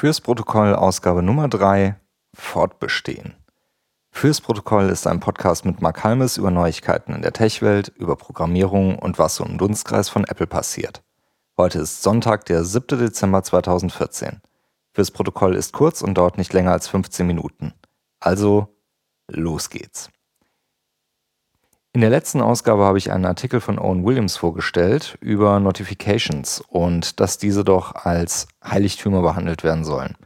Fürs Protokoll Ausgabe Nummer 3 Fortbestehen. Fürs Protokoll ist ein Podcast mit Mark Halmes über Neuigkeiten in der Tech-Welt, über Programmierung und was so im Dunstkreis von Apple passiert. Heute ist Sonntag, der 7. Dezember 2014. Fürs Protokoll ist kurz und dauert nicht länger als 15 Minuten. Also, los geht's. In der letzten Ausgabe habe ich einen Artikel von Owen Williams vorgestellt über Notifications und dass diese doch als Heiligtümer behandelt werden sollen.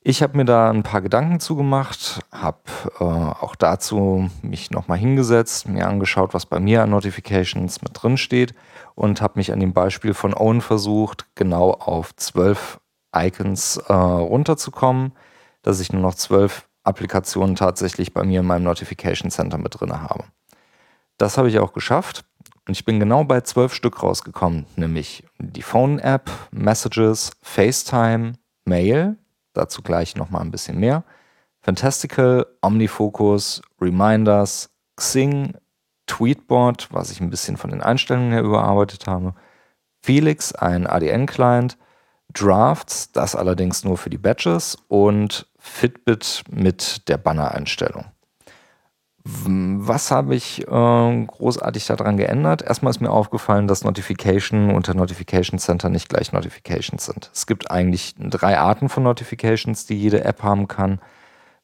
Ich habe mir da ein paar Gedanken zugemacht, habe äh, auch dazu mich nochmal hingesetzt, mir angeschaut, was bei mir an Notifications mit drin steht und habe mich an dem Beispiel von Owen versucht, genau auf zwölf Icons äh, runterzukommen, dass ich nur noch zwölf Applikationen tatsächlich bei mir in meinem Notification Center mit drin habe. Das habe ich auch geschafft. Und ich bin genau bei zwölf Stück rausgekommen, nämlich die Phone-App, Messages, FaceTime, Mail, dazu gleich nochmal ein bisschen mehr, Fantastical, OmniFocus, Reminders, Xing, Tweetbot, was ich ein bisschen von den Einstellungen her überarbeitet habe, Felix, ein ADN-Client, Drafts, das allerdings nur für die Badges und Fitbit mit der Banner-Einstellung. Was habe ich äh, großartig daran geändert? Erstmal ist mir aufgefallen, dass Notification unter Notification Center nicht gleich Notifications sind. Es gibt eigentlich drei Arten von Notifications, die jede App haben kann.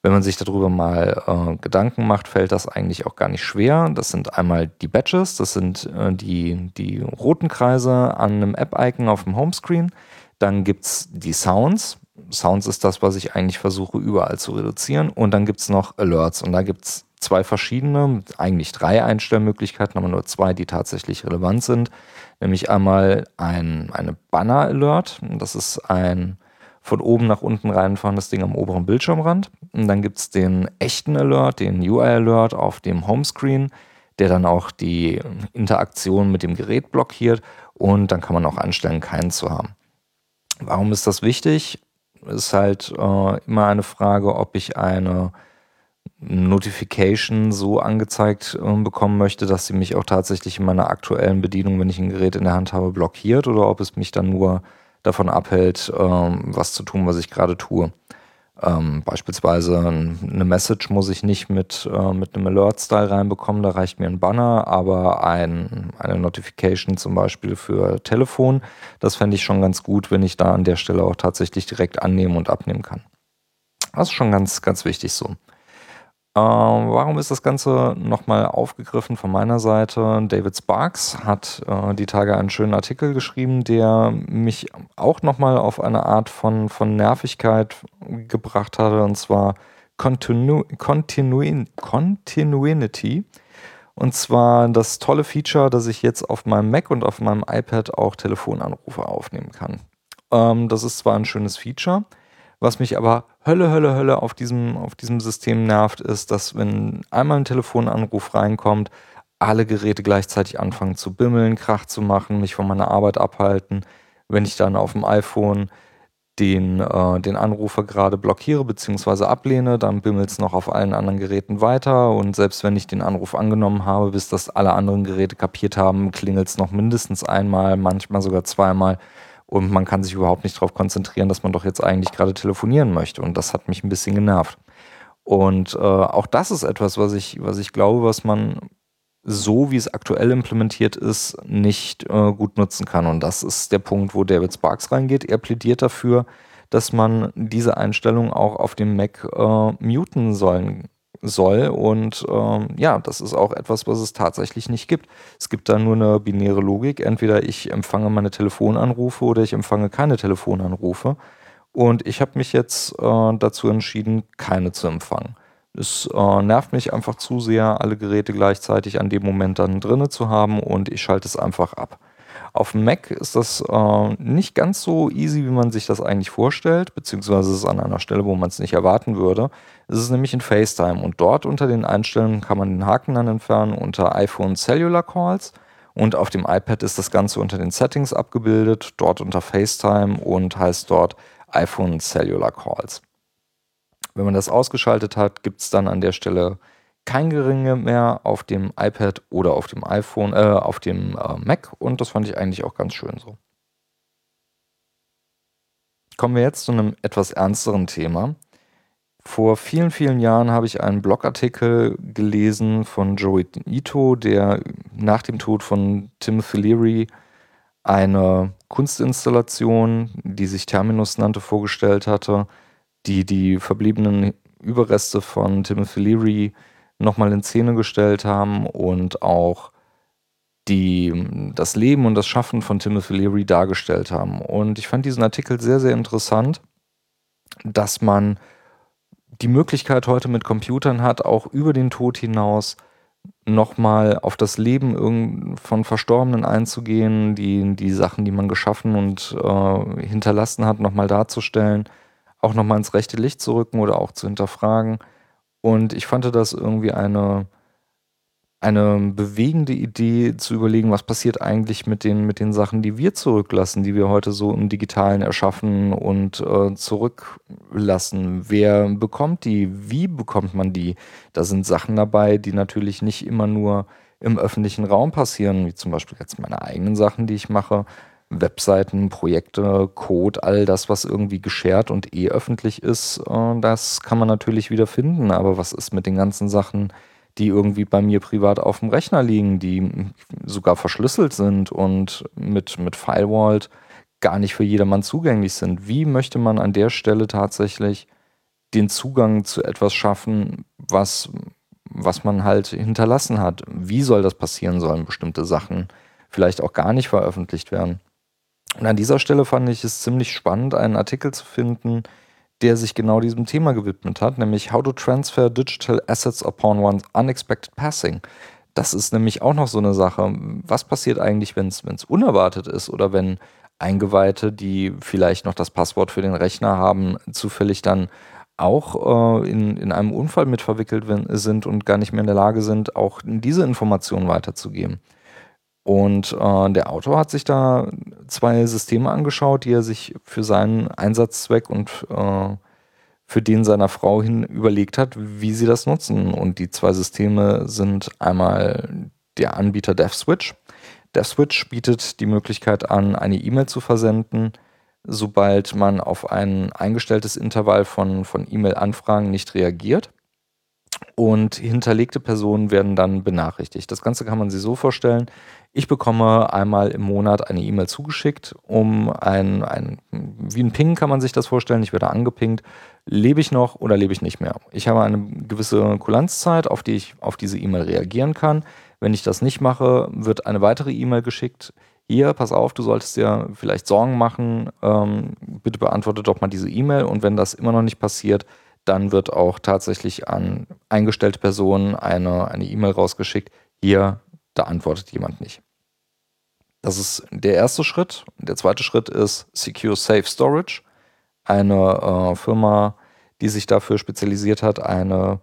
Wenn man sich darüber mal äh, Gedanken macht, fällt das eigentlich auch gar nicht schwer. Das sind einmal die Badges, das sind äh, die, die roten Kreise an einem App-Icon auf dem Homescreen. Dann gibt es die Sounds. Sounds ist das, was ich eigentlich versuche überall zu reduzieren. Und dann gibt es noch Alerts. Und da gibt es zwei verschiedene, eigentlich drei Einstellmöglichkeiten, aber nur zwei, die tatsächlich relevant sind. Nämlich einmal ein eine Banner-Alert. Das ist ein von oben nach unten reinfahrendes Ding am oberen Bildschirmrand. Und dann gibt es den echten Alert, den UI-Alert auf dem Homescreen, der dann auch die Interaktion mit dem Gerät blockiert. Und dann kann man auch einstellen, keinen zu haben. Warum ist das wichtig? Ist halt äh, immer eine Frage, ob ich eine Notification so angezeigt äh, bekommen möchte, dass sie mich auch tatsächlich in meiner aktuellen Bedienung, wenn ich ein Gerät in der Hand habe, blockiert oder ob es mich dann nur davon abhält, ähm, was zu tun, was ich gerade tue. Ähm, beispielsweise eine Message muss ich nicht mit, äh, mit einem Alert-Style reinbekommen, da reicht mir ein Banner, aber ein, eine Notification zum Beispiel für Telefon, das fände ich schon ganz gut, wenn ich da an der Stelle auch tatsächlich direkt annehmen und abnehmen kann. Das ist schon ganz, ganz wichtig so. Äh, warum ist das Ganze nochmal aufgegriffen von meiner Seite? David Sparks hat äh, die Tage einen schönen Artikel geschrieben, der mich auch nochmal auf eine Art von, von Nervigkeit gebracht hatte, und zwar Continu Continuin Continuity. Und zwar das tolle Feature, dass ich jetzt auf meinem Mac und auf meinem iPad auch Telefonanrufe aufnehmen kann. Ähm, das ist zwar ein schönes Feature, was mich aber Hölle, Hölle, Hölle auf diesem, auf diesem System nervt, ist, dass wenn einmal ein Telefonanruf reinkommt, alle Geräte gleichzeitig anfangen zu bimmeln, Krach zu machen, mich von meiner Arbeit abhalten. Wenn ich dann auf dem iPhone den, äh, den Anrufer gerade blockiere bzw. ablehne, dann bimmelt es noch auf allen anderen Geräten weiter und selbst wenn ich den Anruf angenommen habe, bis das alle anderen Geräte kapiert haben, klingelt es noch mindestens einmal, manchmal sogar zweimal und man kann sich überhaupt nicht darauf konzentrieren, dass man doch jetzt eigentlich gerade telefonieren möchte. Und das hat mich ein bisschen genervt. Und äh, auch das ist etwas, was ich, was ich glaube, was man so wie es aktuell implementiert ist, nicht äh, gut nutzen kann. Und das ist der Punkt, wo David Sparks reingeht. Er plädiert dafür, dass man diese Einstellung auch auf dem Mac äh, muten sollen soll. Und ähm, ja, das ist auch etwas, was es tatsächlich nicht gibt. Es gibt da nur eine binäre Logik. Entweder ich empfange meine Telefonanrufe oder ich empfange keine Telefonanrufe. Und ich habe mich jetzt äh, dazu entschieden, keine zu empfangen. Es äh, nervt mich einfach zu sehr, alle Geräte gleichzeitig an dem Moment dann drinne zu haben und ich schalte es einfach ab. Auf dem Mac ist das äh, nicht ganz so easy, wie man sich das eigentlich vorstellt, beziehungsweise ist es an einer Stelle, wo man es nicht erwarten würde. Es ist nämlich in FaceTime und dort unter den Einstellungen kann man den Haken dann entfernen unter iPhone Cellular Calls und auf dem iPad ist das Ganze unter den Settings abgebildet, dort unter FaceTime und heißt dort iPhone Cellular Calls. Wenn man das ausgeschaltet hat, gibt es dann an der Stelle kein Geringe mehr auf dem iPad oder auf dem iPhone, äh, auf dem äh, Mac und das fand ich eigentlich auch ganz schön so. Kommen wir jetzt zu einem etwas ernsteren Thema. Vor vielen, vielen Jahren habe ich einen Blogartikel gelesen von Joey Ito, der nach dem Tod von Timothy Leary eine Kunstinstallation, die sich Terminus nannte, vorgestellt hatte, die die verbliebenen Überreste von Timothy Leary nochmal in Szene gestellt haben und auch die das Leben und das Schaffen von Timothy Leary dargestellt haben. Und ich fand diesen Artikel sehr, sehr interessant, dass man die Möglichkeit heute mit Computern hat, auch über den Tod hinaus nochmal auf das Leben von Verstorbenen einzugehen, die, die Sachen, die man geschaffen und äh, hinterlassen hat, nochmal darzustellen, auch nochmal ins rechte Licht zu rücken oder auch zu hinterfragen. Und ich fand das irgendwie eine, eine bewegende Idee zu überlegen, was passiert eigentlich mit den, mit den Sachen, die wir zurücklassen, die wir heute so im Digitalen erschaffen und äh, zurücklassen. Wer bekommt die? Wie bekommt man die? Da sind Sachen dabei, die natürlich nicht immer nur im öffentlichen Raum passieren, wie zum Beispiel jetzt meine eigenen Sachen, die ich mache. Webseiten, Projekte, Code, all das, was irgendwie geshared und eh öffentlich ist, äh, das kann man natürlich wieder finden. Aber was ist mit den ganzen Sachen, die irgendwie bei mir privat auf dem Rechner liegen, die sogar verschlüsselt sind und mit, mit Firewall gar nicht für jedermann zugänglich sind. Wie möchte man an der Stelle tatsächlich den Zugang zu etwas schaffen, was, was man halt hinterlassen hat? Wie soll das passieren? Sollen bestimmte Sachen vielleicht auch gar nicht veröffentlicht werden? Und an dieser Stelle fand ich es ziemlich spannend, einen Artikel zu finden, der sich genau diesem Thema gewidmet hat, nämlich How to Transfer Digital Assets Upon One's Unexpected Passing. Das ist nämlich auch noch so eine Sache. Was passiert eigentlich, wenn es unerwartet ist oder wenn Eingeweihte, die vielleicht noch das Passwort für den Rechner haben, zufällig dann auch äh, in, in einem Unfall mit verwickelt sind und gar nicht mehr in der Lage sind, auch diese Informationen weiterzugeben. Und äh, der Autor hat sich da zwei Systeme angeschaut, die er sich für seinen Einsatzzweck und äh, für den seiner Frau hin überlegt hat, wie sie das nutzen. Und die zwei Systeme sind einmal der Anbieter DevSwitch. DevSwitch bietet die Möglichkeit an, eine E-Mail zu versenden, sobald man auf ein eingestelltes Intervall von, von E-Mail-Anfragen nicht reagiert und hinterlegte Personen werden dann benachrichtigt. Das Ganze kann man sich so vorstellen. Ich bekomme einmal im Monat eine E-Mail zugeschickt, um ein, ein, wie ein Ping kann man sich das vorstellen. Ich werde angepingt. Lebe ich noch oder lebe ich nicht mehr? Ich habe eine gewisse Kulanzzeit, auf die ich auf diese E-Mail reagieren kann. Wenn ich das nicht mache, wird eine weitere E-Mail geschickt. Hier, pass auf, du solltest dir vielleicht Sorgen machen. Ähm, bitte beantworte doch mal diese E-Mail. Und wenn das immer noch nicht passiert, dann wird auch tatsächlich an eingestellte Personen eine E-Mail rausgeschickt. Hier, da antwortet jemand nicht. Das ist der erste Schritt. Der zweite Schritt ist Secure Safe Storage, eine äh, Firma, die sich dafür spezialisiert hat, eine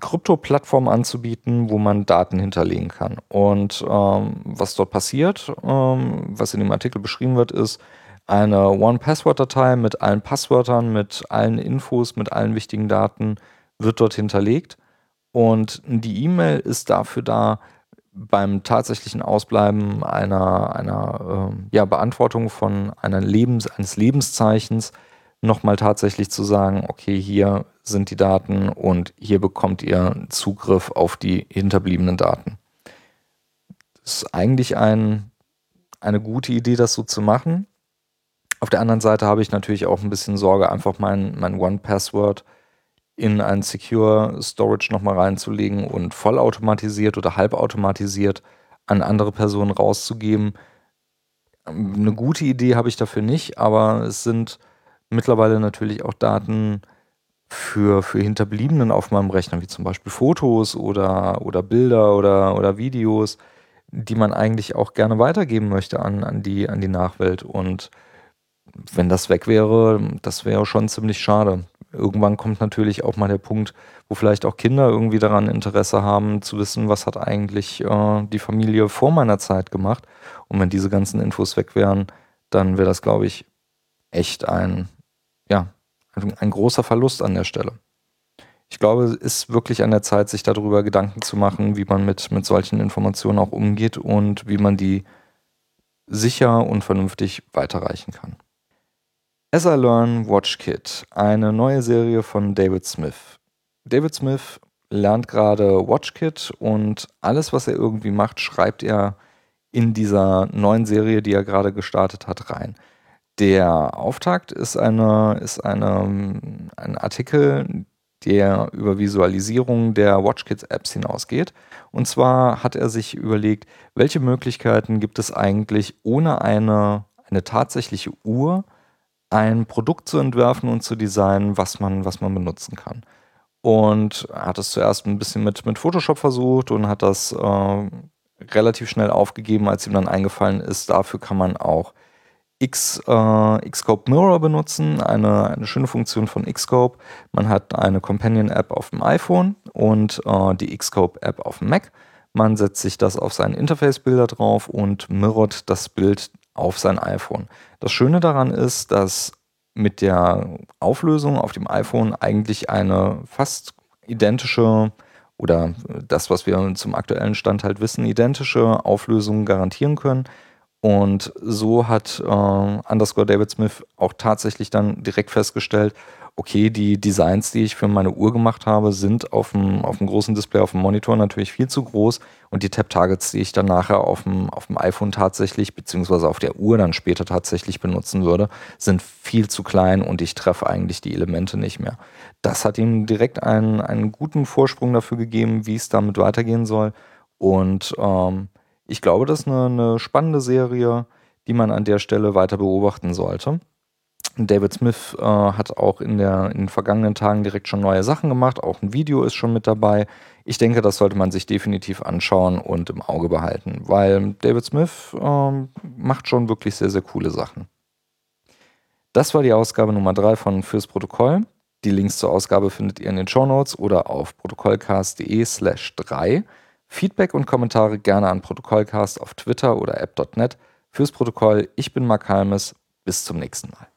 Krypto-Plattform anzubieten, wo man Daten hinterlegen kann. Und ähm, was dort passiert, ähm, was in dem Artikel beschrieben wird, ist, eine One-Password-Datei mit allen Passwörtern, mit allen Infos, mit allen wichtigen Daten wird dort hinterlegt. Und die E-Mail ist dafür da, beim tatsächlichen Ausbleiben einer, einer äh, ja, Beantwortung von einer Lebens, eines Lebenszeichens nochmal tatsächlich zu sagen, okay, hier sind die Daten und hier bekommt ihr Zugriff auf die hinterbliebenen Daten. Das ist eigentlich ein, eine gute Idee, das so zu machen. Auf der anderen Seite habe ich natürlich auch ein bisschen Sorge, einfach mein, mein One-Password in ein Secure Storage nochmal reinzulegen und vollautomatisiert oder halbautomatisiert an andere Personen rauszugeben. Eine gute Idee habe ich dafür nicht, aber es sind mittlerweile natürlich auch Daten für, für Hinterbliebenen auf meinem Rechner, wie zum Beispiel Fotos oder, oder Bilder oder, oder Videos, die man eigentlich auch gerne weitergeben möchte an, an, die, an die Nachwelt. Und wenn das weg wäre, das wäre schon ziemlich schade. Irgendwann kommt natürlich auch mal der Punkt, wo vielleicht auch Kinder irgendwie daran Interesse haben, zu wissen, was hat eigentlich äh, die Familie vor meiner Zeit gemacht. Und wenn diese ganzen Infos weg wären, dann wäre das, glaube ich, echt ein, ja, ein, großer Verlust an der Stelle. Ich glaube, es ist wirklich an der Zeit, sich darüber Gedanken zu machen, wie man mit, mit solchen Informationen auch umgeht und wie man die sicher und vernünftig weiterreichen kann. As I Learn Watch Kit, eine neue Serie von David Smith. David Smith lernt gerade WatchKit und alles, was er irgendwie macht, schreibt er in dieser neuen Serie, die er gerade gestartet hat, rein. Der Auftakt ist, eine, ist eine, ein Artikel, der über Visualisierung der WatchKits-Apps hinausgeht. Und zwar hat er sich überlegt, welche Möglichkeiten gibt es eigentlich, ohne eine, eine tatsächliche Uhr ein Produkt zu entwerfen und zu designen, was man, was man benutzen kann. Und hat es zuerst ein bisschen mit, mit Photoshop versucht und hat das äh, relativ schnell aufgegeben, als ihm dann eingefallen ist, dafür kann man auch X, äh, Xscope Mirror benutzen, eine, eine schöne Funktion von Xscope. Man hat eine Companion-App auf dem iPhone und äh, die Xscope-App auf dem Mac. Man setzt sich das auf seinen Interface-Bilder drauf und mirrort das Bild auf sein iPhone. Das Schöne daran ist, dass mit der Auflösung auf dem iPhone eigentlich eine fast identische oder das, was wir zum aktuellen Stand halt wissen, identische Auflösung garantieren können. Und so hat äh, Underscore David Smith auch tatsächlich dann direkt festgestellt, okay, die Designs, die ich für meine Uhr gemacht habe, sind auf dem, auf dem großen Display auf dem Monitor natürlich viel zu groß und die Tap-Targets, die ich dann nachher auf dem, auf dem iPhone tatsächlich, beziehungsweise auf der Uhr dann später tatsächlich benutzen würde, sind viel zu klein und ich treffe eigentlich die Elemente nicht mehr. Das hat ihm direkt einen, einen guten Vorsprung dafür gegeben, wie es damit weitergehen soll und ähm, ich glaube, das ist eine, eine spannende Serie, die man an der Stelle weiter beobachten sollte. David Smith äh, hat auch in, der, in den vergangenen Tagen direkt schon neue Sachen gemacht. Auch ein Video ist schon mit dabei. Ich denke, das sollte man sich definitiv anschauen und im Auge behalten, weil David Smith äh, macht schon wirklich sehr, sehr coole Sachen. Das war die Ausgabe Nummer 3 von Fürs Protokoll. Die Links zur Ausgabe findet ihr in den Show Notes oder auf protokollcast.de slash 3. Feedback und Kommentare gerne an Protokollcast auf Twitter oder app.net. Fürs Protokoll, ich bin Mark Halmes. Bis zum nächsten Mal.